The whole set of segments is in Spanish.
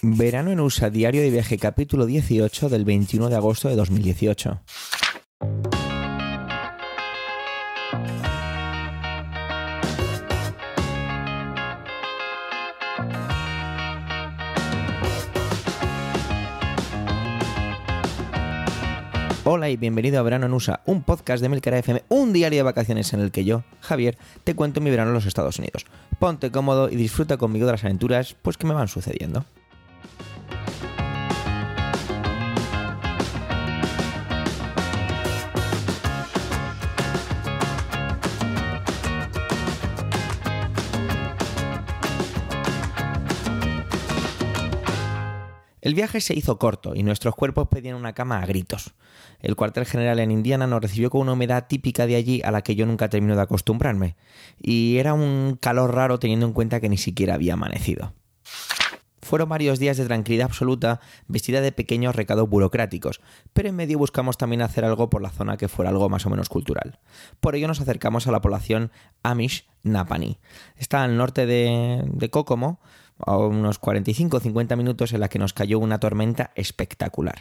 Verano en USA, diario de viaje, capítulo 18 del 21 de agosto de 2018. Hola y bienvenido a Verano en USA, un podcast de Milcar FM, un diario de vacaciones en el que yo, Javier, te cuento mi verano en los Estados Unidos. Ponte cómodo y disfruta conmigo de las aventuras pues que me van sucediendo. El viaje se hizo corto y nuestros cuerpos pedían una cama a gritos. El cuartel general en Indiana nos recibió con una humedad típica de allí a la que yo nunca termino de acostumbrarme, y era un calor raro teniendo en cuenta que ni siquiera había amanecido. Fueron varios días de tranquilidad absoluta, vestida de pequeños recados burocráticos, pero en medio buscamos también hacer algo por la zona que fuera algo más o menos cultural. Por ello nos acercamos a la población Amish Napani. Está al norte de, de Kokomo, a unos 45-50 minutos en la que nos cayó una tormenta espectacular.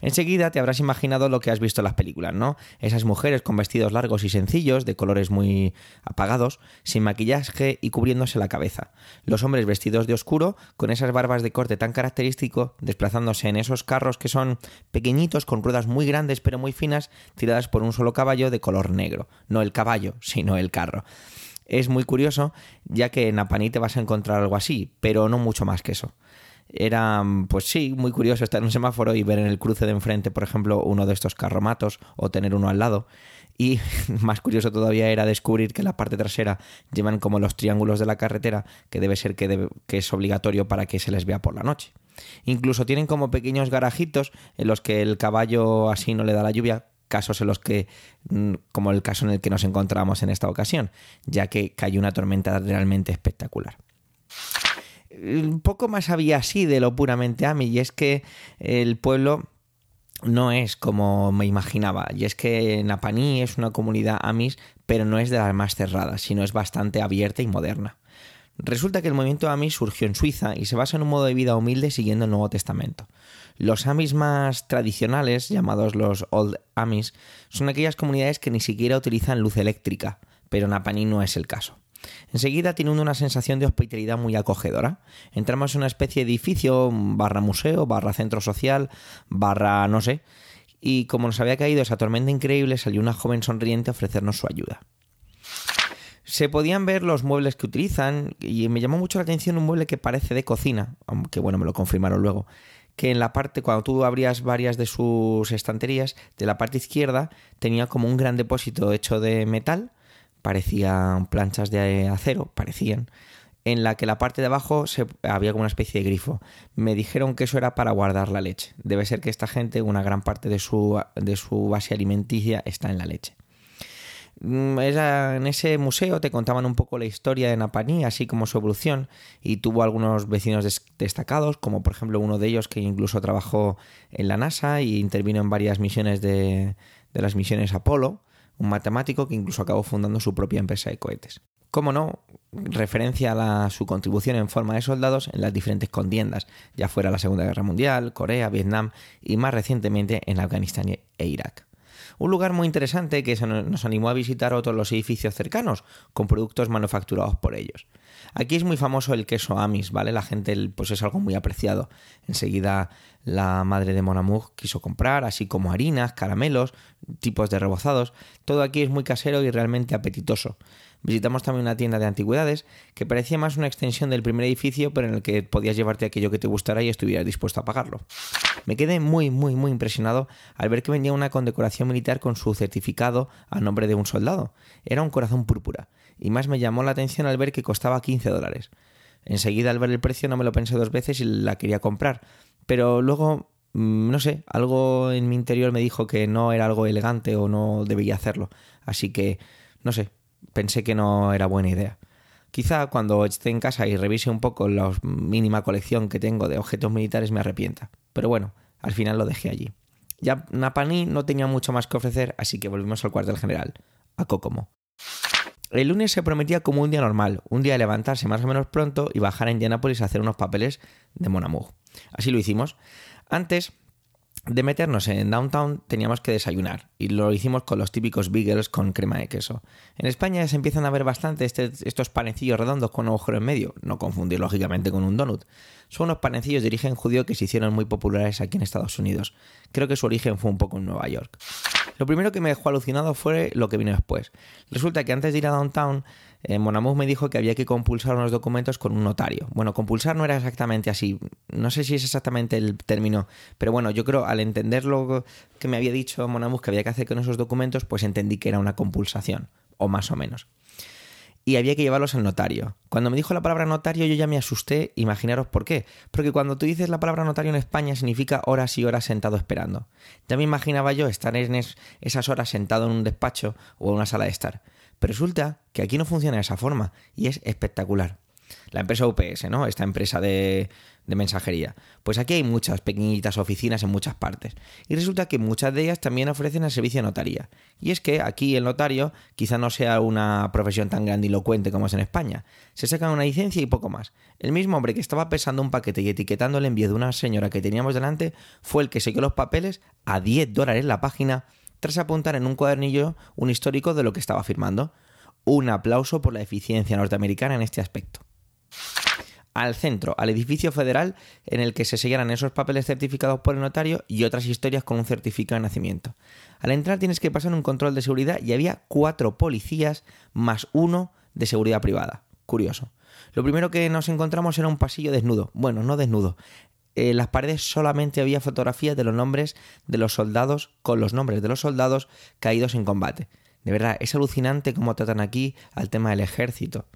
Enseguida te habrás imaginado lo que has visto en las películas, ¿no? Esas mujeres con vestidos largos y sencillos, de colores muy apagados, sin maquillaje y cubriéndose la cabeza. Los hombres vestidos de oscuro, con esas barbas de corte tan característico, desplazándose en esos carros que son pequeñitos, con ruedas muy grandes pero muy finas, tiradas por un solo caballo de color negro. No el caballo, sino el carro. Es muy curioso, ya que en Apaní te vas a encontrar algo así, pero no mucho más que eso. Era, pues sí, muy curioso estar en un semáforo y ver en el cruce de enfrente, por ejemplo, uno de estos carromatos o tener uno al lado. Y más curioso todavía era descubrir que en la parte trasera llevan como los triángulos de la carretera, que debe ser que, que es obligatorio para que se les vea por la noche. Incluso tienen como pequeños garajitos en los que el caballo así no le da la lluvia, casos en los que, mm, como el caso en el que nos encontramos en esta ocasión, ya que cayó una tormenta realmente espectacular. Un poco más había así de lo puramente Ami, y es que el pueblo no es como me imaginaba, y es que Napaní es una comunidad Amis, pero no es de las más cerradas, sino es bastante abierta y moderna. Resulta que el movimiento Amish surgió en Suiza y se basa en un modo de vida humilde siguiendo el Nuevo Testamento. Los Amish más tradicionales, llamados los Old Amish, son aquellas comunidades que ni siquiera utilizan luz eléctrica, pero Napani no es el caso. Enseguida tiene una sensación de hospitalidad muy acogedora. Entramos en una especie de edificio, barra museo, barra centro social, barra no sé, y como nos había caído esa tormenta increíble, salió una joven sonriente a ofrecernos su ayuda se podían ver los muebles que utilizan y me llamó mucho la atención un mueble que parece de cocina, aunque bueno, me lo confirmaron luego, que en la parte, cuando tú abrías varias de sus estanterías, de la parte izquierda tenía como un gran depósito hecho de metal, parecían planchas de acero, parecían, en la que la parte de abajo se, había como una especie de grifo. Me dijeron que eso era para guardar la leche. Debe ser que esta gente, una gran parte de su, de su base alimenticia está en la leche. Mm, en ese museo te contaban un poco la historia de Napaní, así como su evolución, y tuvo algunos vecinos destacados, como por ejemplo uno de ellos que incluso trabajó en la NASA y intervino en varias misiones de, las misiones Apolo, un matemático que incluso acabó fundando su propia empresa de cohetes. Como no, referencia a su contribución en forma de soldados en las diferentes contiendas, ya fuera la Segunda Guerra Mundial, Corea, Vietnam y más recientemente en Afganistán e Irak. Un lugar muy interesante que nos animó a visitar otros los edificios cercanos, con productos manufacturados por ellos. Aquí es muy famoso el queso Amis, ¿vale? La gente pues es algo muy apreciado. Enseguida la madre de Monamug quiso comprar, así como harinas, caramelos, tipos de rebozados. Todo aquí es muy casero y realmente apetitoso. Visitamos también una tienda de antigüedades que parecía más una extensión del primer edificio, pero en el que podías llevarte aquello que te gustara y estuvieras dispuesto a pagarlo. Me quedé muy, muy, muy impresionado al ver que vendía una condecoración militar con su certificado a nombre de un soldado. Era un corazón púrpura, y más me llamó la atención al ver que costaba 15 dólares. Enseguida al ver el precio no me lo pensé dos veces y la quería comprar, pero luego mm, no sé, algo en mi interior me dijo que no era algo elegante o no debía hacerlo. Así que, no sé, pensé que no era buena idea. Quizá cuando esté en casa y revise un poco la mínima colección que tengo de objetos militares me arrepienta. Pero bueno, al final lo dejé allí. Ya Napani no tenía mucho más que ofrecer, así que volvimos al cuartel general, a Kokomo. El lunes se prometía como un día normal, un día de levantarse más o menos pronto y bajar en Indianapolis a hacer unos papeles de Monamug. Así lo hicimos. Antes de meternos en downtown teníamos que desayunar y lo hicimos con los típicos beagles con crema de queso. En España se empiezan a ver bastante este, estos panecillos redondos con un agujero en medio, no confundir lógicamente con un donut. Son unos panecillos de origen judío que se hicieron muy populares aquí en Estados Unidos. Creo que su origen fue un poco en Nueva York. Lo primero que me dejó alucinado fue lo que vino después. Resulta que antes de ir a downtown eh, me dijo que había que compulsar unos documentos con un notario. Bueno, compulsar no era exactamente así. No sé si es exactamente el término, pero bueno, yo creo al entender lo que me había dicho Monamous que había que hacer con esos documentos, pues entendí que era una compulsación, o más o menos. Y había que llevarlos al notario. Cuando me dijo la palabra notario yo ya me asusté, imaginaros por qué. Porque cuando tú dices la palabra notario en España significa horas y horas sentado esperando. Ya me imaginaba yo estar en esas horas sentado en un despacho o en una sala de estar. Resulta que aquí no funciona de esa forma y es espectacular. La empresa UPS, ¿no? Esta empresa de, de, mensajería. Pues aquí hay muchas pequeñitas oficinas en muchas partes. Y resulta que muchas de ellas también ofrecen el servicio de notaría. Y es que aquí el notario quizá no sea una profesión tan grandilocuente como es en España. Se saca una licencia y poco más. El mismo hombre que estaba pesando un paquete y etiquetando el envío de una señora que teníamos delante fue el que selló los papeles a 10 dólares la página tras apuntar en un cuadernillo un histórico de lo que estaba firmando. Un aplauso por la eficiencia norteamericana en este aspecto. Al centro, al edificio federal en el que se sellaran esos papeles certificados por el notario y otras historias con un certificado de nacimiento. Al entrar tienes que pasar un control de seguridad y había cuatro policías más uno de seguridad privada. Curioso. Lo primero que nos encontramos era un pasillo desnudo. Bueno, no desnudo en las paredes solamente había fotografías de los nombres de los soldados con los nombres de los soldados caídos en combate. De verdad, es alucinante cómo tratan aquí al tema del ejército.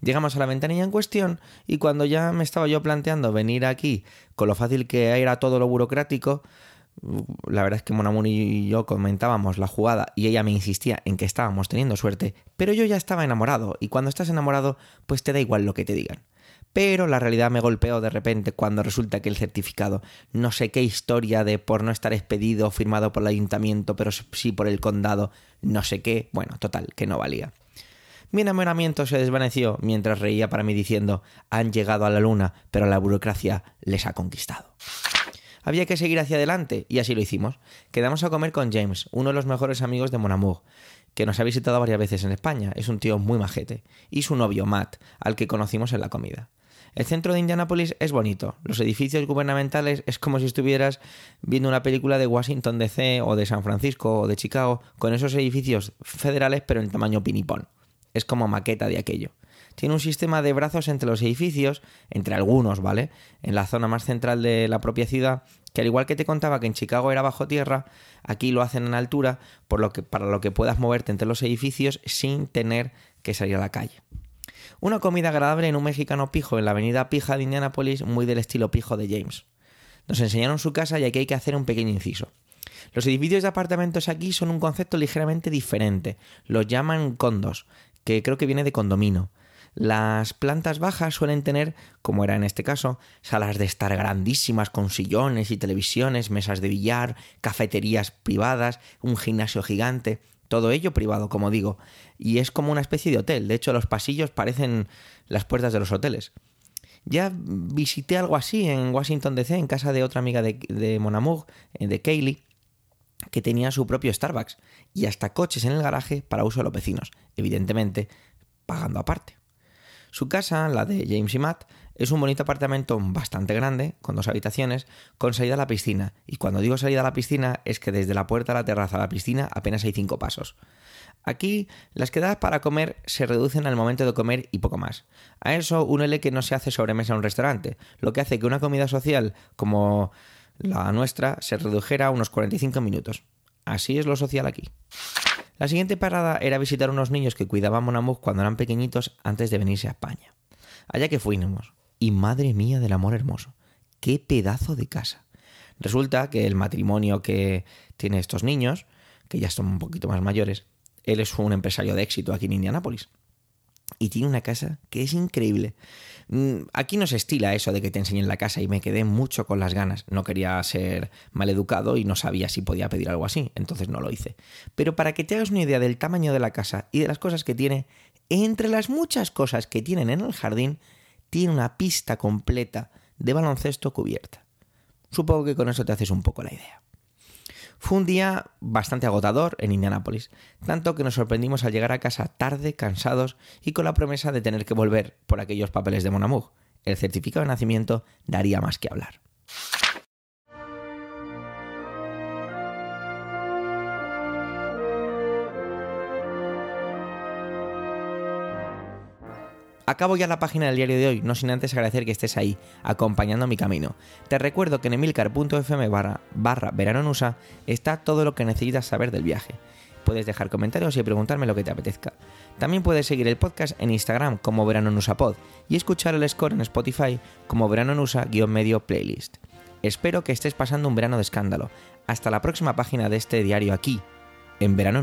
Llegamos a la ventanilla en cuestión y cuando ya me estaba yo planteando venir aquí con lo fácil que era todo lo burocrático, la verdad es que Monamuni y yo comentábamos la jugada y ella me insistía en que estábamos teniendo suerte, pero yo ya estaba enamorado y cuando estás enamorado pues te da igual lo que te digan. Pero la realidad me golpeó de repente cuando resulta que el certificado, no sé qué historia de por no estar expedido firmado por el ayuntamiento, pero sí por el condado, no sé qué, bueno, total, que no valía. Mi enamoramiento se desvaneció mientras reía para mí diciendo han llegado a la luna, pero la burocracia les ha conquistado. Había que seguir hacia adelante y así lo hicimos. Quedamos a comer con James, uno de los mejores amigos de Mon Amour, que nos ha visitado varias veces en España. Es un tío muy majete. Y su novio, Matt, al que conocimos en la comida. El centro de Indianápolis es bonito. Los edificios gubernamentales es como si estuvieras viendo una película de Washington DC o de San Francisco o de Chicago con esos edificios federales pero en tamaño pinipón. Es como maqueta de aquello. Tiene un sistema de brazos entre los edificios, entre algunos, ¿vale? En la zona más central de la propia ciudad, que al igual que te contaba que en Chicago era bajo tierra, aquí lo hacen en altura, por lo que, para lo que puedas moverte entre los edificios sin tener que salir a la calle. Una comida agradable en un mexicano pijo en la avenida Pija de Indianapolis, muy del estilo pijo de James. Nos enseñaron su casa y aquí hay que hacer un pequeño inciso. Los edificios de apartamentos aquí son un concepto ligeramente diferente. Los llaman condos, que creo que viene de condomino. Las plantas bajas suelen tener, como era en este caso, salas de estar grandísimas con sillones y televisiones, mesas de billar, cafeterías privadas, un gimnasio gigante. Todo ello privado, como digo. Y es como una especie de hotel. De hecho, los pasillos parecen las puertas de los hoteles. Ya visité algo así en Washington DC, en casa de otra amiga de, de Monamour, eh, de Kaylee, que tenía su propio Starbucks y hasta coches en el garaje para uso de los vecinos, evidentemente pagando aparte. Su casa, la de James y Matt, es un bonito apartamento bastante grande, con dos habitaciones, con salida a la piscina. Y cuando digo salida a la piscina es que desde la puerta a la terraza a la piscina apenas hay cinco pasos. Aquí las quedadas para comer se reducen al momento de comer y poco más. A eso únele que no se hace sobremesa en un restaurante, lo que hace que una comida social como la nuestra se redujera a unos 45 minutos. Así es lo social aquí. La siguiente parada era visitar unos niños que cuidaban Monamuk cuando eran pequeñitos antes de venirse a España. Allá que fuimos. Y madre mía del amor hermoso. ¡Qué pedazo de casa! Resulta que el matrimonio que tiene estos niños, que ya son un poquito más mayores, él es un empresario de éxito aquí en Indianápolis y tiene una casa que es increíble. Mm, aquí no se estila eso de que te enseñen la casa y me quedé mucho con las ganas. No quería ser maleducado y no sabía si podía pedir algo así, entonces no lo hice. Pero para que te hagas una idea del tamaño de la casa y de las cosas que tiene, entre las muchas cosas que tienen en el jardín, tiene una pista completa de baloncesto cubierta. Supongo que con eso te haces un poco la idea. Fue un día bastante agotador en Indianápolis, tanto que nos sorprendimos al llegar a casa tarde, cansados y con la promesa de tener que volver por aquellos papeles de Monamug. El certificado de nacimiento daría más que hablar. Acabo ya la página del diario de hoy, no sin antes agradecer que estés ahí, acompañando mi camino. Te recuerdo que en emilcar.fm barra, barra veranonusa está todo lo que necesitas saber del viaje. Puedes dejar comentarios y preguntarme lo que te apetezca. También puedes seguir el podcast en Instagram como veranonusapod y escuchar el score en Spotify como veranonusa-medio playlist. Espero que estés pasando un verano de escándalo. Hasta la próxima página de este diario aquí, en Verano.